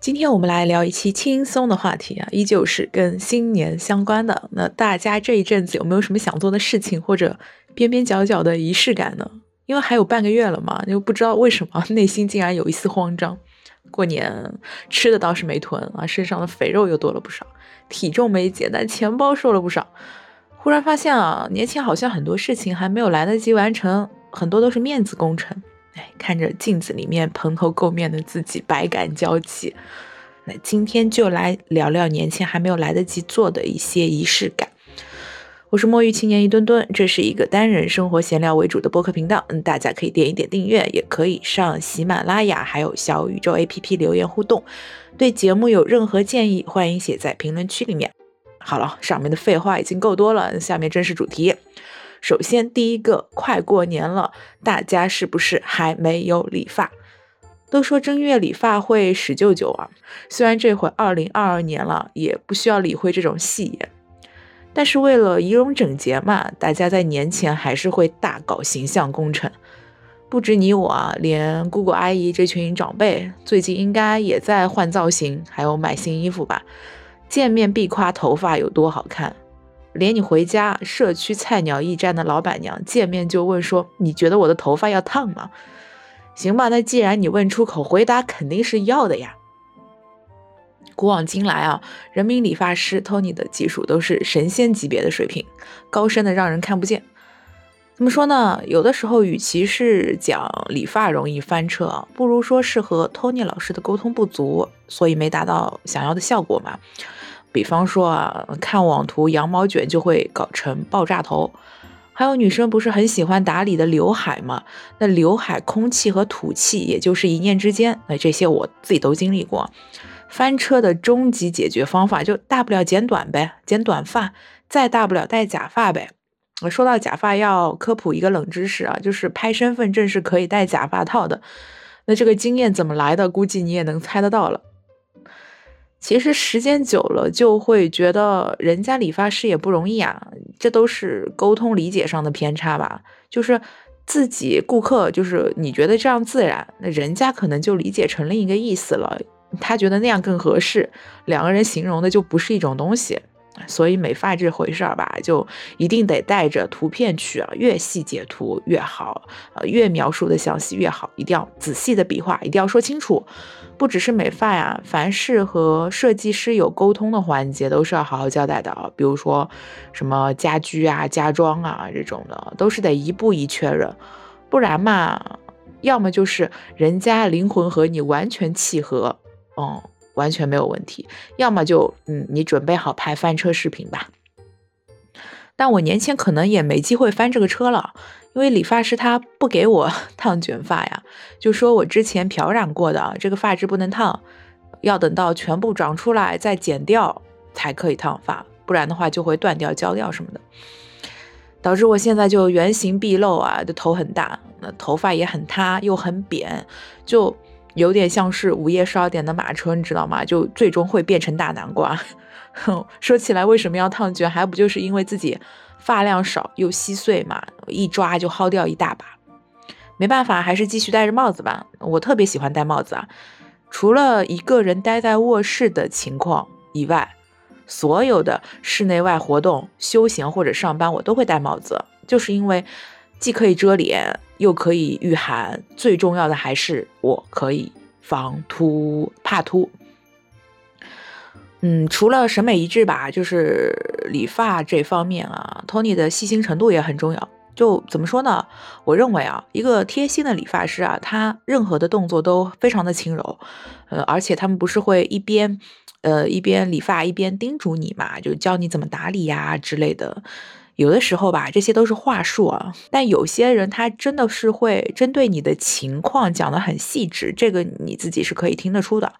今天我们来聊一期轻松的话题啊，依旧是跟新年相关的。那大家这一阵子有没有什么想做的事情，或者边边角角的仪式感呢？因为还有半个月了嘛，又不知道为什么内心竟然有一丝慌张。过年吃的倒是没囤啊，身上的肥肉又多了不少，体重没减，但钱包瘦了不少。忽然发现啊，年前好像很多事情还没有来得及完成，很多都是面子工程。哎，看着镜子里面蓬头垢面的自己，百感交集。那今天就来聊聊年前还没有来得及做的一些仪式感。我是墨鱼青年一吨吨，这是一个单人生活闲聊为主的播客频道。嗯，大家可以点一点订阅，也可以上喜马拉雅还有小宇宙 APP 留言互动。对节目有任何建议，欢迎写在评论区里面。好了，上面的废话已经够多了，下面正式主题。首先，第一个，快过年了，大家是不是还没有理发？都说正月理发会使舅舅啊，虽然这会二零二二年了，也不需要理会这种戏言，但是为了仪容整洁嘛，大家在年前还是会大搞形象工程。不止你我啊，连姑姑阿姨这群长辈最近应该也在换造型，还有买新衣服吧？见面必夸头发有多好看。连你回家社区菜鸟驿站的老板娘见面就问说：“你觉得我的头发要烫吗？”行吧，那既然你问出口，回答肯定是要的呀。古往今来啊，人民理发师 Tony 的技术都是神仙级别的水平，高深的让人看不见。怎么说呢？有的时候，与其是讲理发容易翻车啊，不如说是和 Tony 老师的沟通不足，所以没达到想要的效果嘛。比方说啊，看网图羊毛卷就会搞成爆炸头，还有女生不是很喜欢打理的刘海吗？那刘海空气和土气也就是一念之间，那这些我自己都经历过。翻车的终极解决方法就大不了剪短呗，剪短发，再大不了戴假发呗。说到假发，要科普一个冷知识啊，就是拍身份证是可以戴假发套的。那这个经验怎么来的？估计你也能猜得到了。其实时间久了，就会觉得人家理发师也不容易啊，这都是沟通理解上的偏差吧。就是自己顾客，就是你觉得这样自然，那人家可能就理解成另一个意思了，他觉得那样更合适，两个人形容的就不是一种东西。所以美发这回事儿吧，就一定得带着图片去啊，越细节图越好，呃，越描述的详细越好，一定要仔细的笔画，一定要说清楚。不只是美发呀，凡是和设计师有沟通的环节，都是要好好交代的啊。比如说什么家居啊、家装啊这种的，都是得一步一确认，不然嘛，要么就是人家灵魂和你完全契合，嗯。完全没有问题，要么就嗯，你准备好拍翻车视频吧。但我年前可能也没机会翻这个车了，因为理发师他不给我 烫卷发呀，就说我之前漂染过的这个发质不能烫，要等到全部长出来再剪掉才可以烫发，不然的话就会断掉、焦掉什么的，导致我现在就原形毕露啊，的头很大，那头发也很塌又很扁，就。有点像是午夜十二点的马车，你知道吗？就最终会变成大南瓜。说起来，为什么要烫卷？还不就是因为自己发量少又稀碎嘛，一抓就薅掉一大把。没办法，还是继续戴着帽子吧。我特别喜欢戴帽子啊，除了一个人待在卧室的情况以外，所有的室内外活动、休闲或者上班，我都会戴帽子，就是因为。既可以遮脸，又可以御寒，最重要的还是我可以防秃，怕秃。嗯，除了审美一致吧，就是理发这方面啊，Tony 的细心程度也很重要。就怎么说呢？我认为啊，一个贴心的理发师啊，他任何的动作都非常的轻柔，呃，而且他们不是会一边呃一边理发一边叮嘱你嘛，就教你怎么打理呀之类的。有的时候吧，这些都是话术啊，但有些人他真的是会针对你的情况讲得很细致，这个你自己是可以听得出的。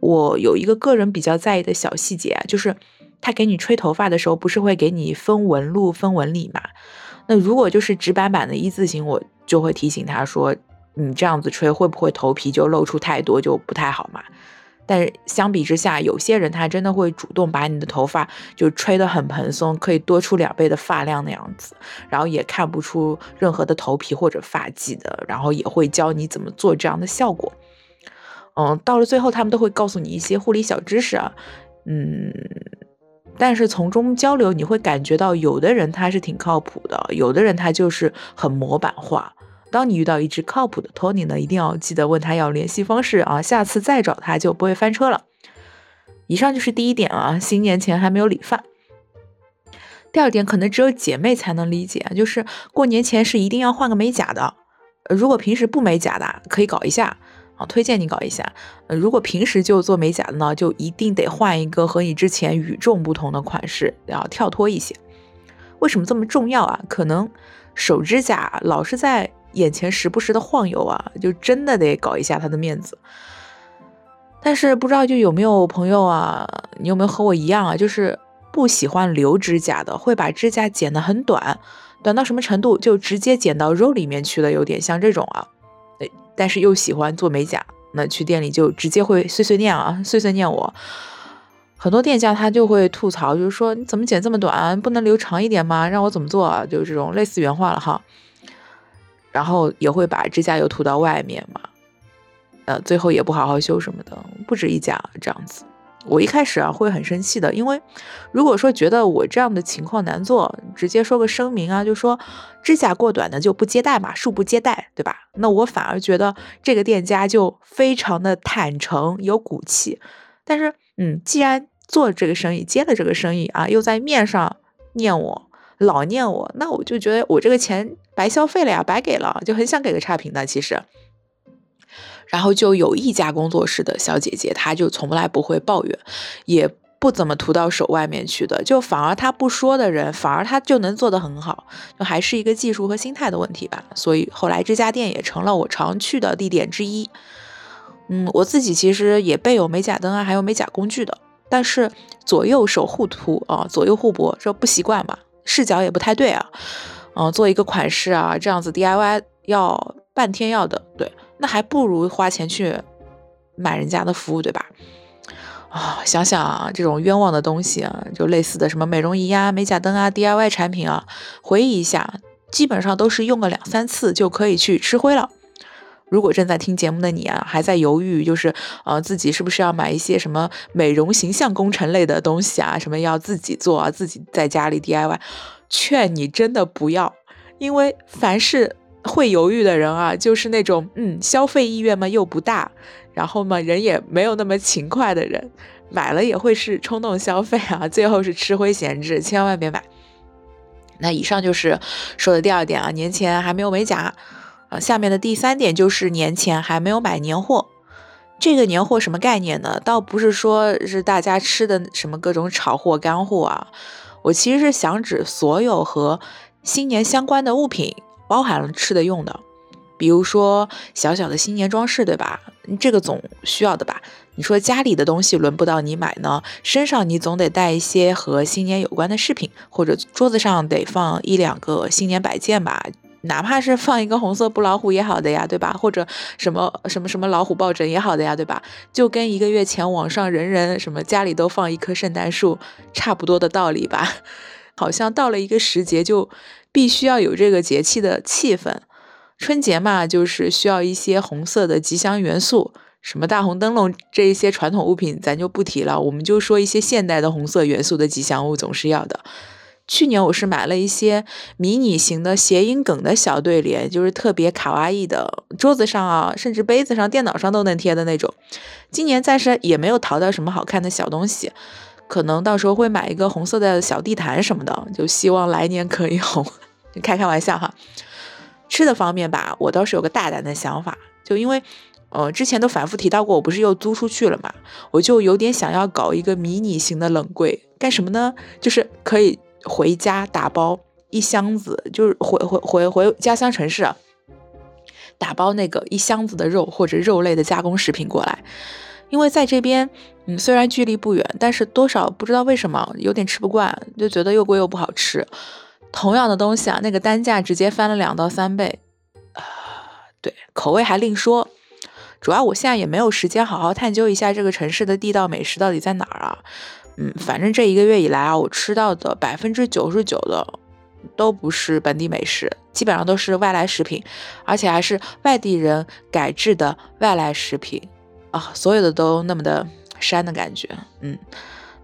我有一个个人比较在意的小细节，就是他给你吹头发的时候，不是会给你分纹路、分纹理嘛？那如果就是直板板的一字形，我就会提醒他说，你这样子吹会不会头皮就露出太多，就不太好嘛？但是相比之下，有些人他真的会主动把你的头发就吹得很蓬松，可以多出两倍的发量那样子，然后也看不出任何的头皮或者发际的，然后也会教你怎么做这样的效果。嗯，到了最后他们都会告诉你一些护理小知识啊，嗯，但是从中交流你会感觉到有的人他是挺靠谱的，有的人他就是很模板化。当你遇到一只靠谱的托尼呢，一定要记得问他要联系方式啊，下次再找他就不会翻车了。以上就是第一点啊，新年前还没有理发。第二点可能只有姐妹才能理解，就是过年前是一定要换个美甲的。如果平时不美甲的，可以搞一下啊，推荐你搞一下。如果平时就做美甲的呢，就一定得换一个和你之前与众不同的款式，要跳脱一些。为什么这么重要啊？可能手指甲老是在眼前时不时的晃悠啊，就真的得搞一下他的面子。但是不知道就有没有朋友啊，你有没有和我一样啊，就是。不喜欢留指甲的，会把指甲剪得很短，短到什么程度就直接剪到肉里面去了，有点像这种啊。哎，但是又喜欢做美甲，那去店里就直接会碎碎念啊，碎碎念我。很多店家他就会吐槽，就是说你怎么剪这么短，不能留长一点吗？让我怎么做啊？就是这种类似原话了哈。然后也会把指甲油涂到外面嘛，呃，最后也不好好修什么的，不止一家这样子。我一开始啊会很生气的，因为如果说觉得我这样的情况难做，直接说个声明啊，就说指甲过短的就不接待嘛，恕不接待，对吧？那我反而觉得这个店家就非常的坦诚有骨气。但是，嗯，既然做这个生意，接了这个生意啊，又在面上念我，老念我，那我就觉得我这个钱白消费了呀，白给了，就很想给个差评的，其实。然后就有一家工作室的小姐姐，她就从来不会抱怨，也不怎么涂到手外面去的，就反而她不说的人，反而她就能做得很好，就还是一个技术和心态的问题吧。所以后来这家店也成了我常去的地点之一。嗯，我自己其实也备有美甲灯啊，还有美甲工具的，但是左右手互涂啊，左右互搏，这不习惯嘛，视角也不太对啊。嗯，做一个款式啊，这样子 DIY 要半天要的，对。那还不如花钱去买人家的服务，对吧？啊，想想啊，这种冤枉的东西啊，就类似的什么美容仪啊、美甲灯啊、DIY 产品啊，回忆一下，基本上都是用个两三次就可以去吃灰了。如果正在听节目的你啊，还在犹豫，就是呃自己是不是要买一些什么美容形象工程类的东西啊，什么要自己做啊，自己在家里 DIY，劝你真的不要，因为凡是。会犹豫的人啊，就是那种嗯，消费意愿嘛又不大，然后嘛人也没有那么勤快的人，买了也会是冲动消费啊，最后是吃灰闲置，千万别买。那以上就是说的第二点啊，年前还没有美甲啊。下面的第三点就是年前还没有买年货。这个年货什么概念呢？倒不是说是大家吃的什么各种炒货干货啊，我其实是想指所有和新年相关的物品。包含了吃的用的，比如说小小的新年装饰，对吧？这个总需要的吧？你说家里的东西轮不到你买呢，身上你总得带一些和新年有关的饰品，或者桌子上得放一两个新年摆件吧，哪怕是放一个红色布老虎也好的呀，对吧？或者什么什么什么老虎抱枕也好的呀，对吧？就跟一个月前网上人人什么家里都放一棵圣诞树差不多的道理吧？好像到了一个时节就。必须要有这个节气的气氛，春节嘛，就是需要一些红色的吉祥元素，什么大红灯笼这一些传统物品咱就不提了，我们就说一些现代的红色元素的吉祥物总是要的。去年我是买了一些迷你型的谐音梗的小对联，就是特别卡哇伊的，桌子上啊，甚至杯子上、电脑上都能贴的那种。今年暂时也没有淘到什么好看的小东西。可能到时候会买一个红色的小地毯什么的，就希望来年可以红。开开玩笑哈。吃的方面吧，我倒是有个大胆的想法，就因为呃之前都反复提到过，我不是又租出去了嘛，我就有点想要搞一个迷你型的冷柜，干什么呢？就是可以回家打包一箱子，就是回回回回家乡城市打包那个一箱子的肉或者肉类的加工食品过来。因为在这边，嗯，虽然距离不远，但是多少不知道为什么有点吃不惯，就觉得又贵又不好吃。同样的东西啊，那个单价直接翻了两到三倍，啊，对，口味还另说。主要我现在也没有时间好好探究一下这个城市的地道美食到底在哪儿啊。嗯，反正这一个月以来啊，我吃到的百分之九十九的都不是本地美食，基本上都是外来食品，而且还是外地人改制的外来食品。啊，所有的都那么的山的感觉，嗯，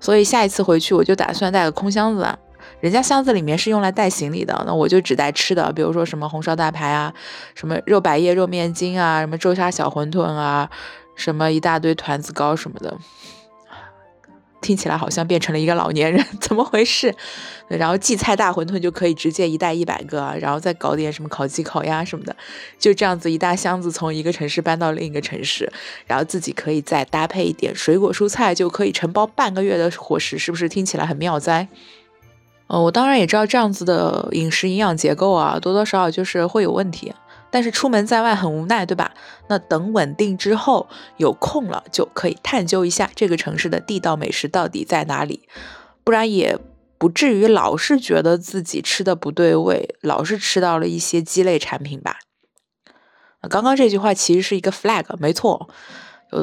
所以下一次回去我就打算带个空箱子啊。人家箱子里面是用来带行李的，那我就只带吃的，比如说什么红烧大排啊，什么肉百叶、肉面筋啊，什么周沙小馄饨啊，什么一大堆团子糕什么的。听起来好像变成了一个老年人，怎么回事？然后荠菜大馄饨就可以直接一袋一百个，然后再搞点什么烤鸡、烤鸭什么的，就这样子一大箱子从一个城市搬到另一个城市，然后自己可以再搭配一点水果蔬菜，就可以承包半个月的伙食，是不是听起来很妙哉？呃，我当然也知道这样子的饮食营养结构啊，多多少少就是会有问题。但是出门在外很无奈，对吧？那等稳定之后有空了，就可以探究一下这个城市的地道美食到底在哪里，不然也不至于老是觉得自己吃的不对味，老是吃到了一些鸡肋产品吧。刚刚这句话其实是一个 flag，没错。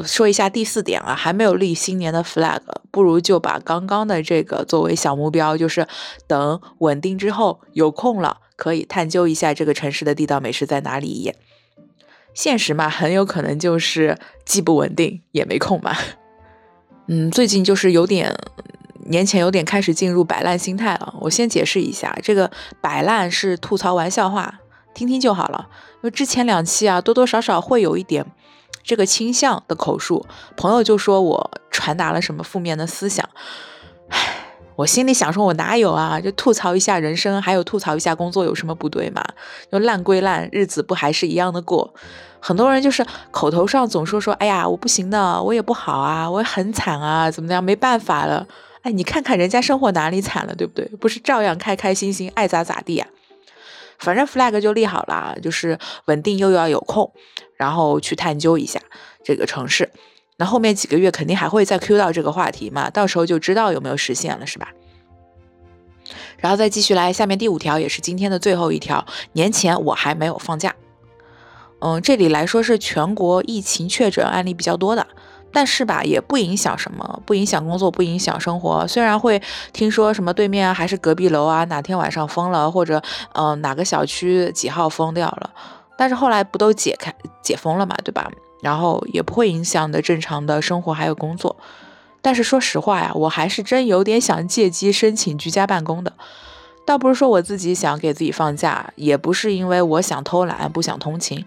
说一下第四点啊，还没有立新年的 flag，不如就把刚刚的这个作为小目标，就是等稳定之后有空了，可以探究一下这个城市的地道美食在哪里。现实嘛，很有可能就是既不稳定也没空嘛。嗯，最近就是有点年前有点开始进入摆烂心态了。我先解释一下，这个摆烂是吐槽玩笑话，听听就好了。因为之前两期啊，多多少少会有一点。这个倾向的口述，朋友就说我传达了什么负面的思想，唉，我心里想说，我哪有啊？就吐槽一下人生，还有吐槽一下工作，有什么不对嘛？就烂归烂，日子不还是一样的过？很多人就是口头上总说说，哎呀，我不行的，我也不好啊，我也很惨啊，怎么样？没办法了，哎，你看看人家生活哪里惨了，对不对？不是照样开开心心，爱咋咋地呀？反正 flag 就立好了，就是稳定又要有空。然后去探究一下这个城市，那后面几个月肯定还会再 Q 到这个话题嘛，到时候就知道有没有实现了，是吧？然后再继续来下面第五条，也是今天的最后一条，年前我还没有放假。嗯，这里来说是全国疫情确诊案例比较多的，但是吧，也不影响什么，不影响工作，不影响生活。虽然会听说什么对面还是隔壁楼啊，哪天晚上封了，或者嗯哪个小区几号封掉了。但是后来不都解开解封了嘛，对吧？然后也不会影响的正常的生活还有工作。但是说实话呀，我还是真有点想借机申请居家办公的。倒不是说我自己想给自己放假，也不是因为我想偷懒不想通勤。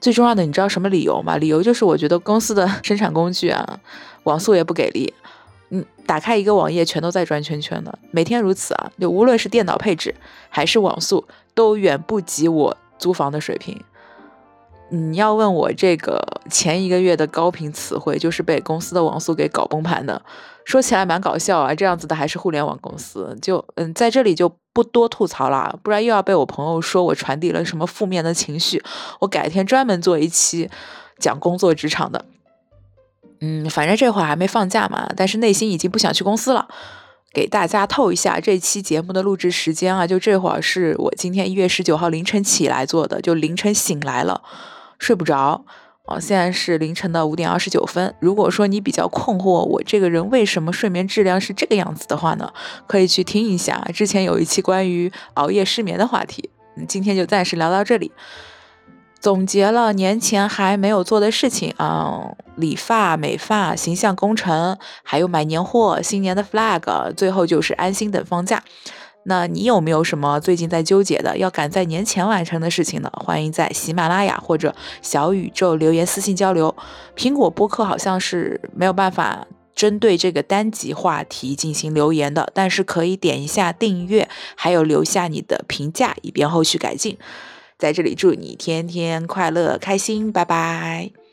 最重要的，你知道什么理由吗？理由就是我觉得公司的 生产工具啊，网速也不给力。嗯，打开一个网页，全都在转圈圈的，每天如此啊。就无论是电脑配置还是网速，都远不及我。租房的水平，你要问我这个前一个月的高频词汇，就是被公司的网速给搞崩盘的。说起来蛮搞笑啊，这样子的还是互联网公司，就嗯，在这里就不多吐槽了，不然又要被我朋友说我传递了什么负面的情绪。我改天专门做一期讲工作职场的。嗯，反正这会儿还没放假嘛，但是内心已经不想去公司了。给大家透一下这期节目的录制时间啊，就这会儿是我今天一月十九号凌晨起来做的，就凌晨醒来了，睡不着啊。现在是凌晨的五点二十九分。如果说你比较困惑我这个人为什么睡眠质量是这个样子的话呢，可以去听一下之前有一期关于熬夜失眠的话题。今天就暂时聊到这里。总结了年前还没有做的事情啊，理发、美发、形象工程，还有买年货、新年的 flag，最后就是安心等放假。那你有没有什么最近在纠结的，要赶在年前完成的事情呢？欢迎在喜马拉雅或者小宇宙留言私信交流。苹果播客好像是没有办法针对这个单集话题进行留言的，但是可以点一下订阅，还有留下你的评价，以便后续改进。在这里祝你天天快乐开心，拜拜。